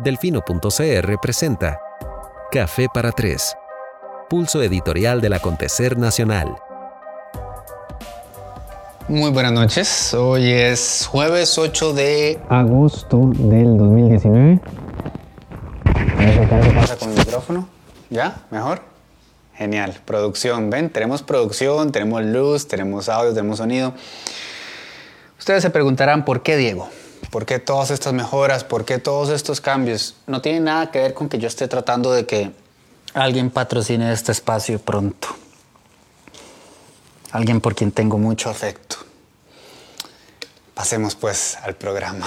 Delfino.cr presenta Café para Tres, pulso editorial del acontecer nacional. Muy buenas noches, hoy es jueves 8 de agosto del 2019. ¿Qué pasa con el micrófono? ¿Ya? ¿Mejor? Genial, producción, ven, tenemos producción, tenemos luz, tenemos audio, tenemos sonido. Ustedes se preguntarán, ¿por qué Diego? ¿Por qué todas estas mejoras? ¿Por qué todos estos cambios? No tiene nada que ver con que yo esté tratando de que alguien patrocine este espacio pronto. Alguien por quien tengo mucho afecto. Pasemos pues al programa.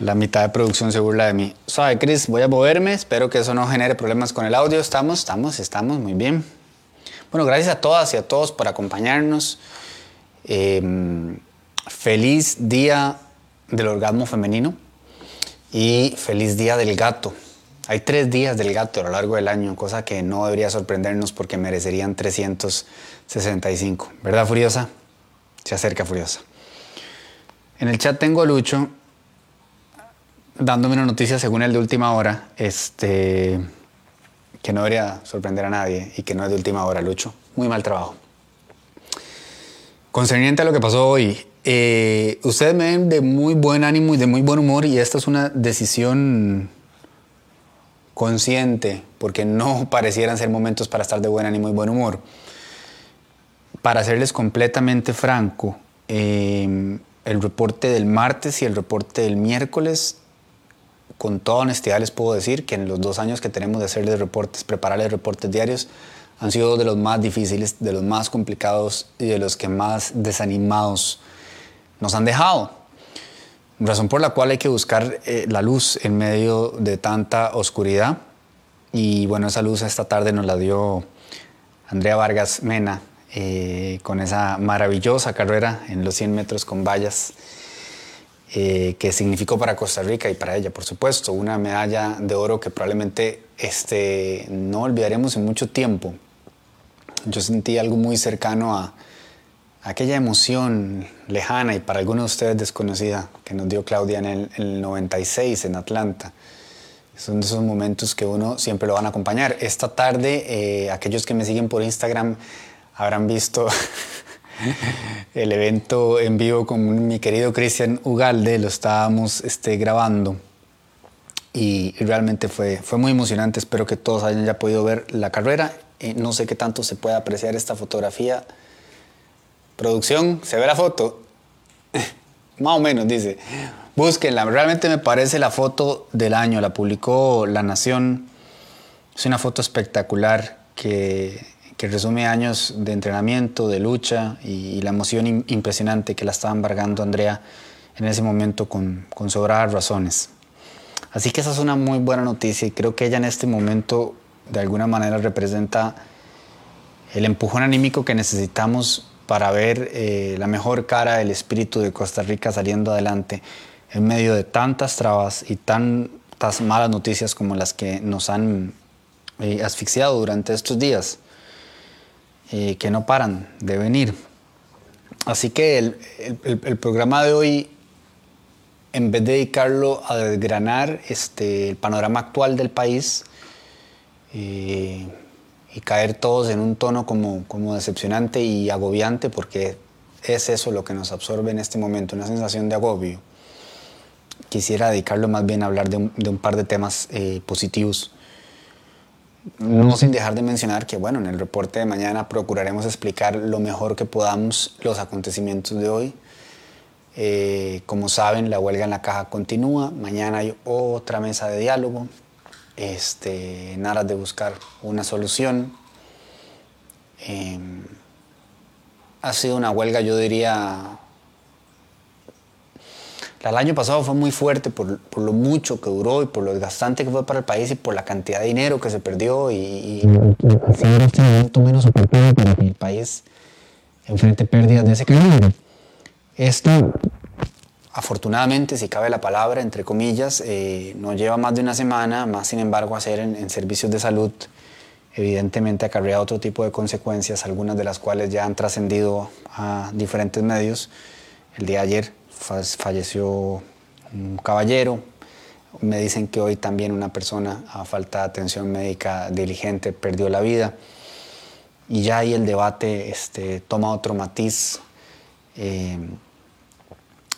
La mitad de producción se burla de mí. Sabe, Chris, voy a moverme. Espero que eso no genere problemas con el audio. Estamos, estamos, estamos muy bien. Bueno, gracias a todas y a todos por acompañarnos. Eh, feliz día del orgasmo femenino y feliz día del gato. Hay tres días del gato a lo largo del año, cosa que no debería sorprendernos porque merecerían 365. ¿Verdad, Furiosa? Se acerca Furiosa. En el chat tengo a Lucho dándome una noticia según el de última hora, este, que no debería sorprender a nadie y que no es de última hora, Lucho. Muy mal trabajo. Concerniente a lo que pasó hoy, eh, ustedes me ven de muy buen ánimo y de muy buen humor y esta es una decisión consciente porque no parecieran ser momentos para estar de buen ánimo y buen humor. Para serles completamente franco, eh, el reporte del martes y el reporte del miércoles, con toda honestidad les puedo decir que en los dos años que tenemos de hacerles reportes, prepararles reportes diarios, han sido de los más difíciles, de los más complicados y de los que más desanimados nos han dejado. Razón por la cual hay que buscar eh, la luz en medio de tanta oscuridad. Y bueno, esa luz esta tarde nos la dio Andrea Vargas Mena eh, con esa maravillosa carrera en los 100 metros con vallas. Eh, que significó para Costa Rica y para ella, por supuesto, una medalla de oro que probablemente este, no olvidaremos en mucho tiempo. Yo sentí algo muy cercano a, aquella emoción lejana y para algunos de ustedes desconocida que nos dio Claudia en el, 96 en Atlanta. Son de esos momentos que uno siempre lo van a acompañar. Esta tarde, eh, aquellos que me siguen por Instagram habrán visto el evento en vivo con mi querido Cristian Ugalde, lo estábamos este, grabando y, realmente fue, fue muy emocionante. Espero que todos hayan ya podido ver la carrera. Eh, no sé qué tanto se puede apreciar esta fotografía Producción, ¿se ve la foto? Más o menos, dice. Búsquenla, realmente me parece la foto del año, la publicó La Nación. Es una foto espectacular que, resume años de entrenamiento, de lucha y, la emoción impresionante que la estaba embargando Andrea en ese momento con, con sobradas razones. Así que esa es una muy buena noticia y creo que ella en este momento de alguna manera representa el empujón anímico que necesitamos para ver eh, la mejor cara del espíritu de Costa Rica saliendo adelante en medio de tantas trabas y tantas malas noticias como las que nos han eh, asfixiado durante estos días, eh, que no paran de venir. Así que el, programa de hoy, en vez de dedicarlo a desgranar este, el panorama actual del país, y caer todos en un tono como, como decepcionante y agobiante porque es eso lo que nos absorbe en este momento, una sensación de agobio. Quisiera dedicarlo más bien a hablar de un, par de temas eh, positivos. No sin dejar de mencionar que, bueno, en el reporte de mañana procuraremos explicar lo mejor que podamos los acontecimientos de hoy. Eh, como saben, la huelga en la caja continúa. Mañana hay otra mesa de diálogo este, en aras de buscar una solución. Em, ha sido una huelga, yo diría, el año pasado fue muy fuerte por, lo mucho que duró y por lo desgastante que fue para el país y por la cantidad de dinero que se perdió y, y este momento menos oportuno para que el país enfrente pérdidas de ese calibre. Esto afortunadamente, si cabe la palabra, entre comillas, eh, no lleva más de una semana, más sin embargo hacer en, en, servicios de salud, evidentemente acarrea otro tipo de consecuencias, algunas de las cuales ya han trascendido a diferentes medios. El día de ayer falleció un caballero, Me dicen que hoy también una persona a falta de atención médica diligente perdió la vida. Y ya ahí el debate este, toma otro matiz eh,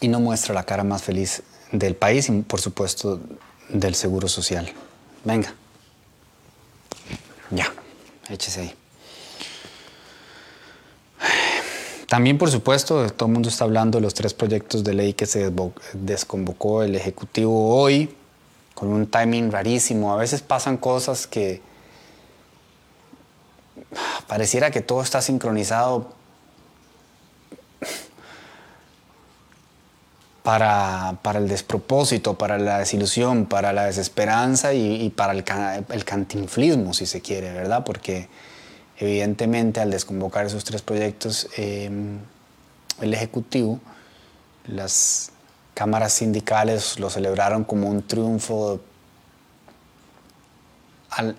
y no muestra la cara más feliz del país y por supuesto del Seguro Social. Venga. Ya, échese ahí. También, por supuesto, todo el mundo está hablando de los tres proyectos de ley que se desconvocó el Ejecutivo hoy, con un timing rarísimo. A veces pasan cosas que pareciera que todo está sincronizado para, el despropósito, para la desilusión, para la desesperanza y, para el, el cantinflismo, si se quiere, ¿verdad? Porque Evidentemente, al desconvocar esos tres proyectos, em, el Ejecutivo, las cámaras sindicales lo celebraron como un triunfo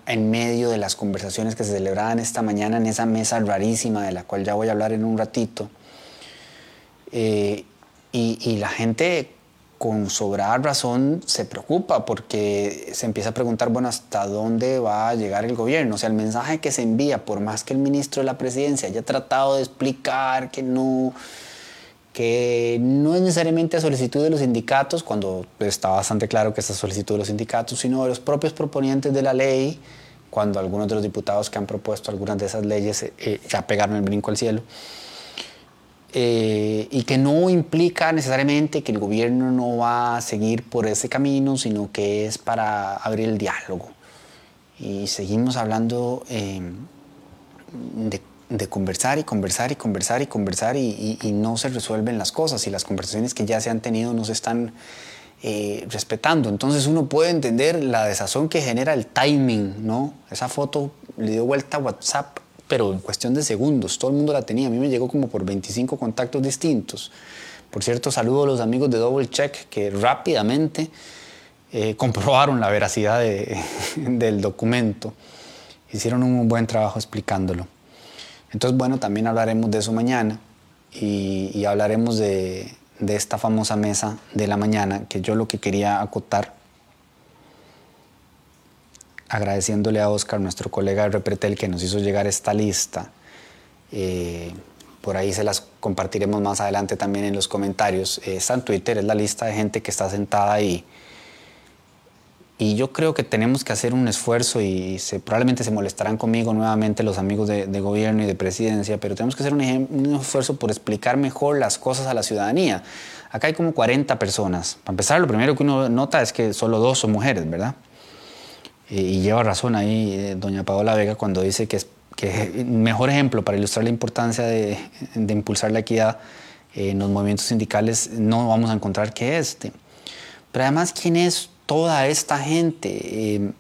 en medio de las conversaciones que se celebraban esta mañana en esa mesa rarísima de la cual ya voy a hablar en un ratito. Eh, y, la gente con sobrada razón se preocupa porque se empieza a preguntar, bueno, ¿hasta dónde va a llegar el gobierno? O sea, el mensaje que se envía, por más que el ministro de la presidencia haya tratado de explicar que no, que no es necesariamente a solicitud de los sindicatos, cuando está bastante claro que es a solicitud de los sindicatos, sino de los propios proponientes de la ley, cuando algunos de los diputados que han propuesto algunas de esas leyes eh, ya pegaron el brinco al cielo. Eh, y que no implica necesariamente que el gobierno no va a seguir por ese camino, sino que es para abrir el diálogo. Y seguimos hablando em, de, conversar y conversar y conversar y conversar y, no se resuelven las cosas y las conversaciones que ya se han tenido no se están eh, respetando. Entonces uno puede entender la desazón que genera el timing, ¿no? Esa foto le dio vuelta a WhatsApp pero en cuestión de segundos, todo el mundo la tenía. A mí me llegó como por 25 contactos distintos. Por cierto, saludo a los amigos de Double Check que rápidamente eh, comprobaron la veracidad del documento. Hicieron un buen trabajo explicándolo. Entonces, bueno, también hablaremos de eso mañana y, hablaremos de, de esta famosa mesa de la mañana, que yo lo que quería acotar agradeciéndole a Oscar, nuestro colega de Repretel, que nos hizo llegar esta lista. Eh, por ahí se las compartiremos más adelante también en los comentarios. Eh, está en Twitter, es la lista de gente que está sentada ahí. Y yo creo que tenemos que hacer un esfuerzo y se, probablemente se molestarán conmigo nuevamente los amigos de, gobierno y de presidencia, pero tenemos que hacer un, un, esfuerzo por explicar mejor las cosas a la ciudadanía. Acá hay como 40 personas. Para empezar, lo primero que uno nota es que solo dos son mujeres, ¿verdad? Y lleva razón ahí eh, doña Paola Vega cuando dice que es que mejor ejemplo para ilustrar la importancia de, impulsar la equidad en los movimientos sindicales no vamos a encontrar que este. Pero además, ¿quién es toda esta gente? Eh,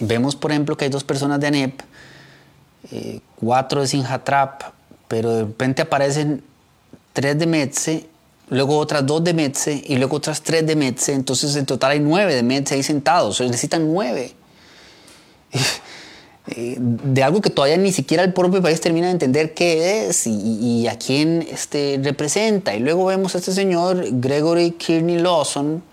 vemos, por ejemplo, que hay dos personas de ANEP, eh, cuatro de Sinjatrap, pero de repente aparecen tres de METSE luego otras dos de Metze y luego otras tres de Metze. Entonces en total hay nueve de Metze ahí sentados. Se necesitan nueve. De algo que todavía ni siquiera el propio país termina de entender qué es y, a quién este, representa. Y luego vemos a este señor, Gregory Kearney Lawson,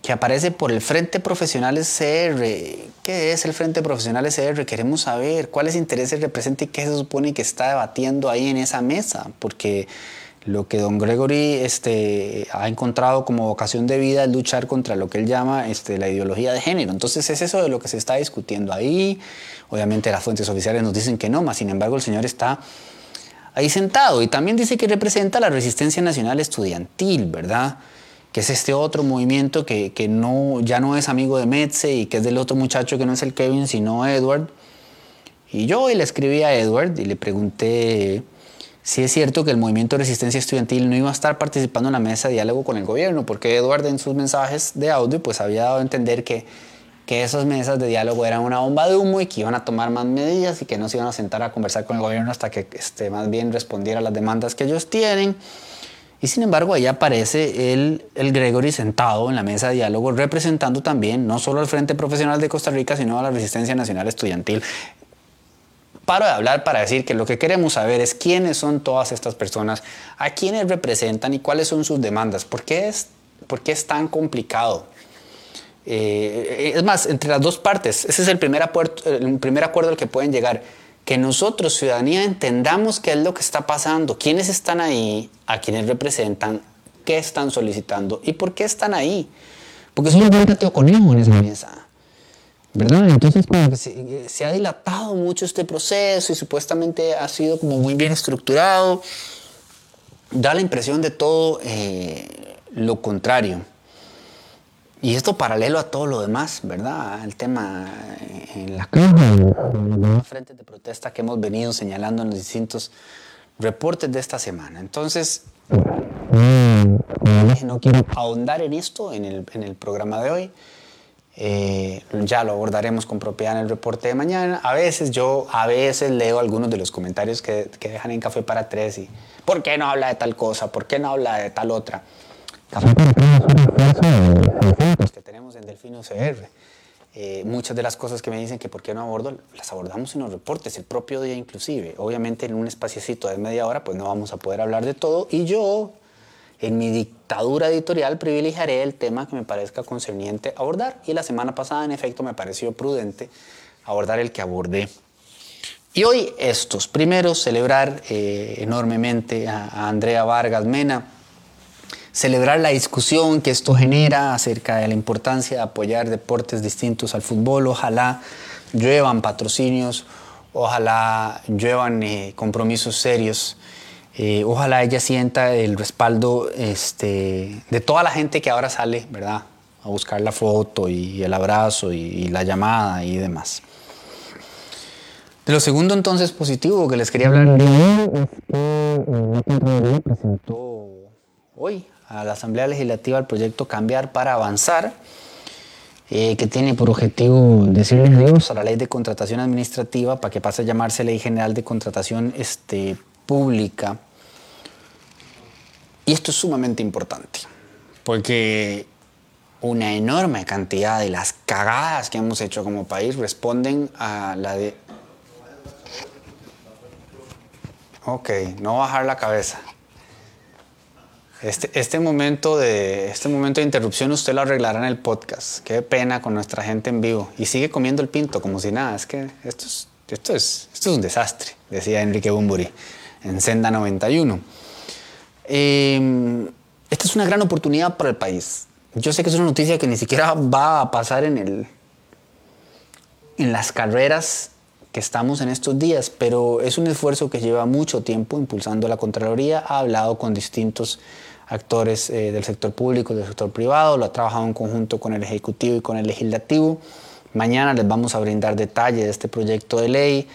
que aparece por el Frente Profesional SR. ¿Qué es el Frente Profesional SR? Queremos saber cuáles intereses representa y qué se supone que está debatiendo ahí en esa mesa, porque lo que don Gregory este, ha encontrado como vocación de vida es luchar contra lo que él llama este, la ideología de género. Entonces es eso de lo que se está discutiendo ahí. Obviamente las fuentes oficiales nos dicen que no, más sin embargo el señor está ahí sentado y también dice que representa la resistencia nacional estudiantil, ¿verdad? Que es este otro movimiento que, que no, ya no es amigo de Metze y que es del otro muchacho que no es el Kevin, sino Edward. Y yo le escribí a Edward y le pregunté Sí es cierto que el movimiento de resistencia estudiantil no iba a estar participando en la mesa de diálogo con el gobierno, porque Eduardo en sus mensajes de audio pues había dado a entender que, que esas mesas de diálogo eran una bomba de humo y que iban a tomar más medidas y que no se iban a sentar a conversar con el gobierno hasta que este, más bien respondiera a las demandas que ellos tienen. Y sin embargo, ahí aparece el, el Gregory sentado en la mesa de diálogo, representando también no solo al Frente Profesional de Costa Rica, sino a la Resistencia Nacional Estudiantil paro de hablar para decir que lo que queremos saber es quiénes son todas estas personas, a quiénes representan y cuáles son sus demandas. ¿Por qué es, por qué es tan complicado? Eh, es más, entre las dos partes, ese es el primer, el primer acuerdo al que pueden llegar. Que nosotros, ciudadanía, entendamos qué es lo que está pasando, quiénes están ahí, a quiénes representan, qué están solicitando y por qué están ahí. Porque es un buen conejo en esa mesa. ¿Verdad? Entonces que se, se, ha dilatado mucho este proceso y supuestamente ha sido como muy bien estructurado. Da la impresión de todo eh, lo contrario. Y esto paralelo a todo lo demás, ¿verdad? El tema en la caja, frentes de protesta que hemos venido señalando en los distintos reportes de esta semana. Entonces, no quiero ahondar en esto en el, en el programa de hoy. Eh, ya lo abordaremos con propiedad en el reporte de mañana. A veces yo, a veces leo algunos de los comentarios que, que dejan en Café para Tres y ¿por qué no habla de tal cosa? ¿Por qué no habla de tal otra? Café para Tres es un que tenemos en Delfino CR. Eh, muchas de las cosas que me dicen que por qué no abordo, las abordamos en los reportes, el propio día inclusive. Obviamente en un espaciocito de media hora pues no vamos a poder hablar de todo y yo en mi dictadura editorial privilegiaré el tema que me parezca concerniente abordar y la semana pasada en efecto me pareció prudente abordar el que abordé. Y hoy estos. Primero, celebrar eh, enormemente a, Andrea Vargas Mena, celebrar la discusión que esto genera acerca de la importancia de apoyar deportes distintos al fútbol. Ojalá lluevan patrocinios, ojalá lluevan eh, compromisos serios eh, ojalá ella sienta el respaldo este, de toda la gente que ahora sale, ¿verdad? A buscar la foto y el abrazo y, la llamada y demás. De lo segundo entonces positivo que les quería hablar es que la Contraloría presentó hoy a la Asamblea Legislativa el proyecto Cambiar para Avanzar, eh, que tiene por objetivo decirle adiós a la ley de contratación administrativa para que pase a llamarse Ley General de Contratación este, pública. Y esto es sumamente importante, porque una enorme cantidad de las cagadas que hemos hecho como país responden a la de... Ok, no bajar la cabeza. Este, este, momento de, este momento de interrupción usted lo arreglará en el podcast. Qué pena con nuestra gente en vivo. Y sigue comiendo el pinto como si nada. Es que esto es, esto es, esto es un desastre, decía Enrique Bumburi en Senda 91. Em, esta es una gran oportunidad para el país. Yo sé que es una noticia que ni siquiera va a pasar en, el, en las carreras que estamos en estos días, pero es un esfuerzo que lleva mucho tiempo impulsando la Contraloría. Ha hablado con distintos actores eh, del sector público, del sector privado, lo ha trabajado en conjunto con el Ejecutivo y con el Legislativo. Mañana les vamos a brindar detalle de este proyecto de ley.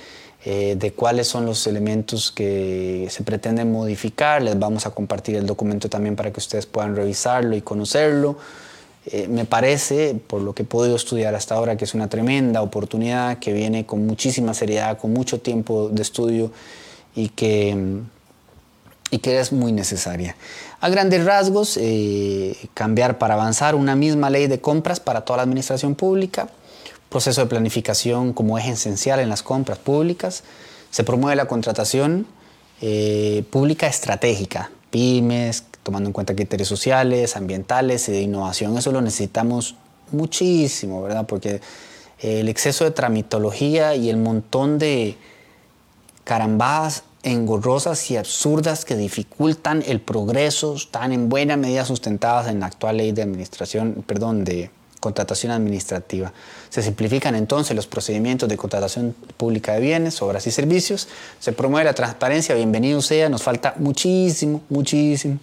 Eh, de cuáles son los elementos que se pretenden modificar. Les vamos a compartir el documento también para que ustedes puedan revisarlo y conocerlo. Eh, me parece, por lo que he podido estudiar hasta ahora, que es una tremenda oportunidad que viene con muchísima seriedad, con mucho tiempo de estudio y que, y que es muy necesaria. A grandes rasgos, eh, cambiar para avanzar una misma ley de compras para toda la administración pública, proceso de planificación como eje esencial en las compras públicas. Se promueve la contratación eh, pública estratégica, pymes, tomando en cuenta criterios sociales, ambientales y de innovación. Eso lo necesitamos muchísimo, ¿verdad? Porque el exceso de tramitología y el montón de carambadas engorrosas y absurdas que dificultan el progreso están en buena medida sustentadas en la actual ley de administración, perdón, de contratación administrativa. Se simplifican entonces los procedimientos de contratación pública de bienes, obras y servicios. Se promueve la transparencia, bienvenido sea, nos falta muchísimo, muchísimo.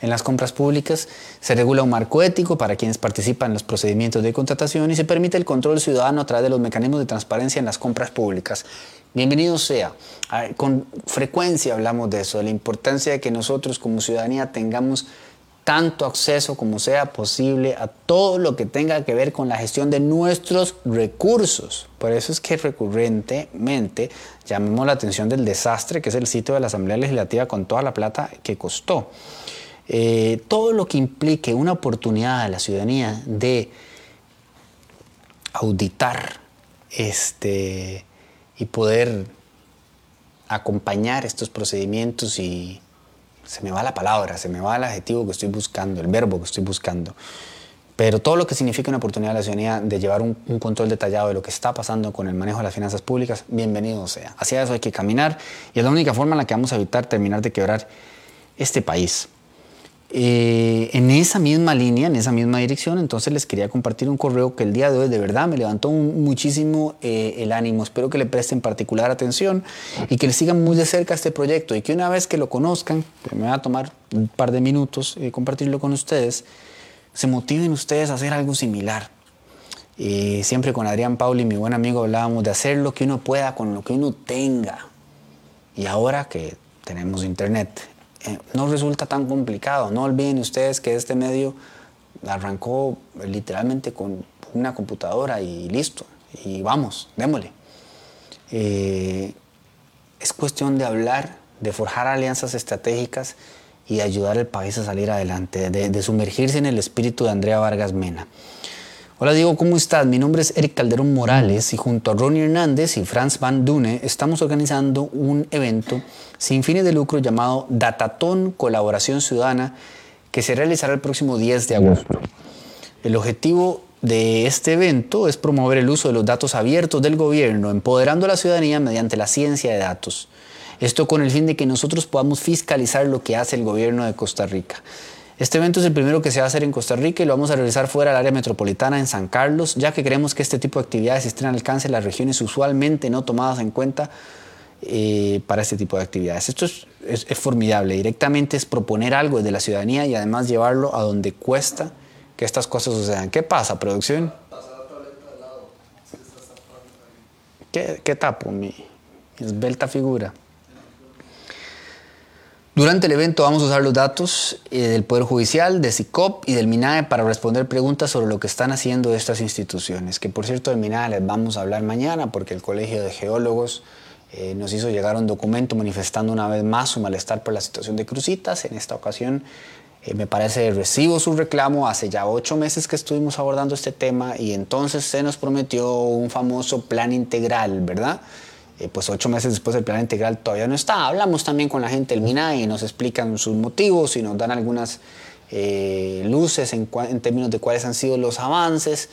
En las compras públicas se regula un marco ético para quienes participan en los procedimientos de contratación y se permite el control ciudadano a través de los mecanismos de transparencia en las compras públicas. Bienvenido sea. Con frecuencia hablamos de eso, de la importancia de que nosotros como ciudadanía tengamos tanto acceso como sea posible a todo lo que tenga que ver con la gestión de nuestros recursos. Por eso es que recurrentemente llamamos la atención del desastre que es el sitio de la Asamblea Legislativa con toda la plata que costó. Eh, todo lo que implique una oportunidad a la ciudadanía de auditar este, y poder acompañar estos procedimientos y se me va la palabra, se me va el adjetivo que estoy buscando, el verbo que estoy buscando. Pero todo lo que significa una oportunidad de la ciudadanía de llevar un, un, control detallado de lo que está pasando con el manejo de las finanzas públicas, bienvenido sea. Hacia eso hay que caminar y es la única forma en la que vamos a evitar terminar de quebrar este país. Eh, en esa misma línea, en esa misma dirección, entonces les quería compartir un correo que el día de hoy de verdad me levantó un, muchísimo eh, el ánimo. Espero que le presten particular atención y que le sigan muy de cerca este proyecto y que una vez que lo conozcan, que me va a tomar un par de minutos eh, compartirlo con ustedes, se motiven ustedes a hacer algo similar. Eh, siempre con Adrián Pauli, mi buen amigo, hablábamos de hacer lo que uno pueda con lo que uno tenga. Y ahora que tenemos internet, eh, no resulta tan complicado. No olviden ustedes que este medio arrancó literalmente con una computadora y listo. Y vamos, démosle. Eh, es cuestión de hablar, de forjar alianzas estratégicas y ayudar al país a salir adelante, de, de sumergirse en el espíritu de Andrea Vargas Mena. Hola Diego, ¿cómo estás? Mi nombre es Eric Calderón Morales y junto a Ronnie Hernández y Franz Van Dune estamos organizando un evento sin fines de lucro llamado Datatón Colaboración Ciudadana que se realizará el próximo 10 de agosto. El objetivo de este evento es promover el uso de los datos abiertos del gobierno, empoderando a la ciudadanía mediante la ciencia de datos. Esto con el fin de que nosotros podamos fiscalizar lo que hace el gobierno de Costa Rica. Este evento es el primero que se va a hacer en Costa Rica y lo vamos a realizar fuera del área metropolitana en San Carlos, ya que creemos que este tipo de actividades estén al alcance de las regiones usualmente no tomadas en cuenta eh, para este tipo de actividades. Esto es, formidable, directamente es proponer algo desde la ciudadanía y además llevarlo a donde cuesta que estas cosas sucedan. ¿Qué pasa, producción? ¿Qué, qué tapo, mi, mi esbelta figura? Durante el evento vamos a usar los datos eh, del Poder Judicial, de SICOP y del MINAE para responder preguntas sobre lo que están haciendo estas instituciones. Que por cierto, del MINAE les vamos a hablar mañana porque el Colegio de Geólogos eh, nos hizo llegar un documento manifestando una vez más su malestar por la situación de Crucitas. En esta ocasión eh, me parece recibo su reclamo. Hace ya ocho meses que estuvimos abordando este tema y entonces se nos prometió un famoso plan integral, ¿verdad? Eh, pues ocho meses después el plan integral todavía no está. Hablamos también con la gente del MINAE y nos explican sus motivos y nos dan algunas eh, luces en, términos de cuáles han sido los avances,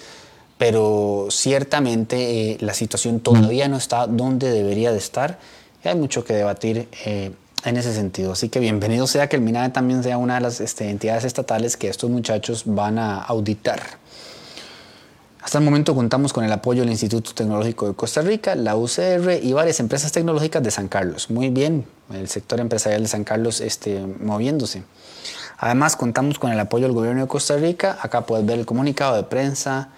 pero ciertamente eh, la situación todavía no está donde debería de estar y hay mucho que debatir en ese sentido. Así que bienvenido sea que el MINAE también sea una de las este, entidades estatales que estos muchachos van a auditar. Hasta el momento contamos con el apoyo del Instituto Tecnológico de Costa Rica, la UCR y varias empresas tecnológicas de San Carlos. Muy bien, el sector empresarial de San Carlos este, moviéndose. Además, contamos con el apoyo del gobierno de Costa Rica. Acá puedes ver el comunicado de prensa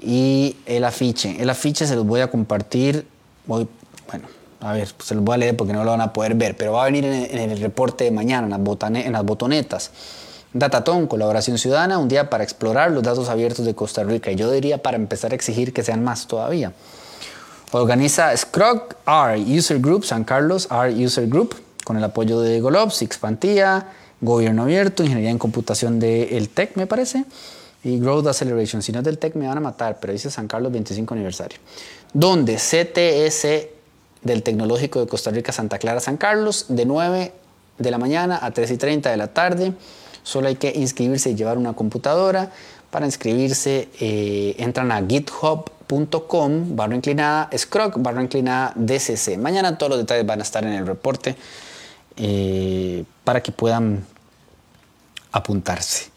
y el afiche. El afiche se los voy a compartir. Voy, bueno, a ver, pues se los voy a leer porque no lo van a poder ver, pero va a venir en el, reporte de mañana, en las, en las botonetas. Datatón, colaboración ciudadana, un día para explorar los datos abiertos de Costa Rica. Y yo diría para empezar a exigir que sean más todavía. Organiza Scrog R User Group, San Carlos R User Group, con el apoyo de Golob, Sixpantía, Gobierno Abierto, Ingeniería en Computación del TEC, me parece, y Growth Acceleration. Si no es del TEC me van a matar, pero dice San Carlos 25 aniversario. Donde CTS del Tecnológico de Costa Rica, Santa Clara, San Carlos, de 9 de la mañana a 3 y 30 de la tarde. Solo hay que inscribirse y llevar una computadora. Para inscribirse eh, entran a github.com, barra inclinada, scroc, barra inclinada, DCC. Mañana todos los detalles van a estar en el reporte eh, para que puedan apuntarse.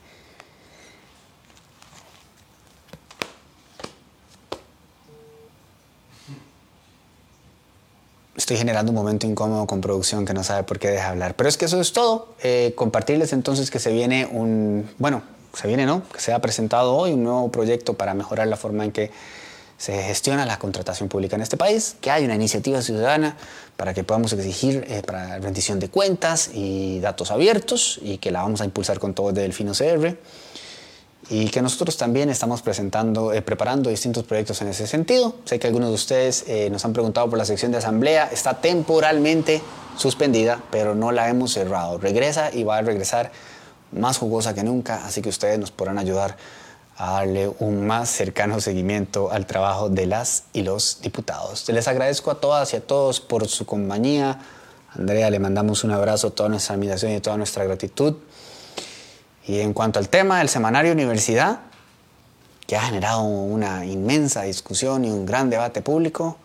Estoy generando un momento incómodo con producción que no sabe por qué deja hablar. Pero es que eso es todo. Eh, compartirles entonces que se viene un, bueno, se viene, ¿no? Que se ha presentado hoy un nuevo proyecto para mejorar la forma en que se gestiona la contratación pública en este país, que hay una iniciativa ciudadana para que podamos exigir eh, para rendición de cuentas y datos abiertos y que la vamos a impulsar con todo desde el Fino CR y que nosotros también estamos presentando, eh, preparando distintos proyectos en ese sentido. Sé que algunos de ustedes eh, nos han preguntado por la sección de asamblea, está temporalmente suspendida, pero no la hemos cerrado. Regresa y va a regresar más jugosa que nunca, así que ustedes nos podrán ayudar a darle un más cercano seguimiento al trabajo de las y los diputados. Les agradezco a todas y a todos por su compañía. Andrea, le mandamos un abrazo, toda nuestra admiración y toda nuestra gratitud. Y en cuanto al tema del semanario universidad, que ha generado una inmensa discusión y un gran debate público,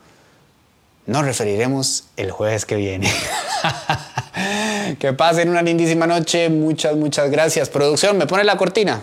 nos referiremos el jueves que viene. que pasen una lindísima noche. Muchas, muchas gracias. Producción, ¿me pone la cortina?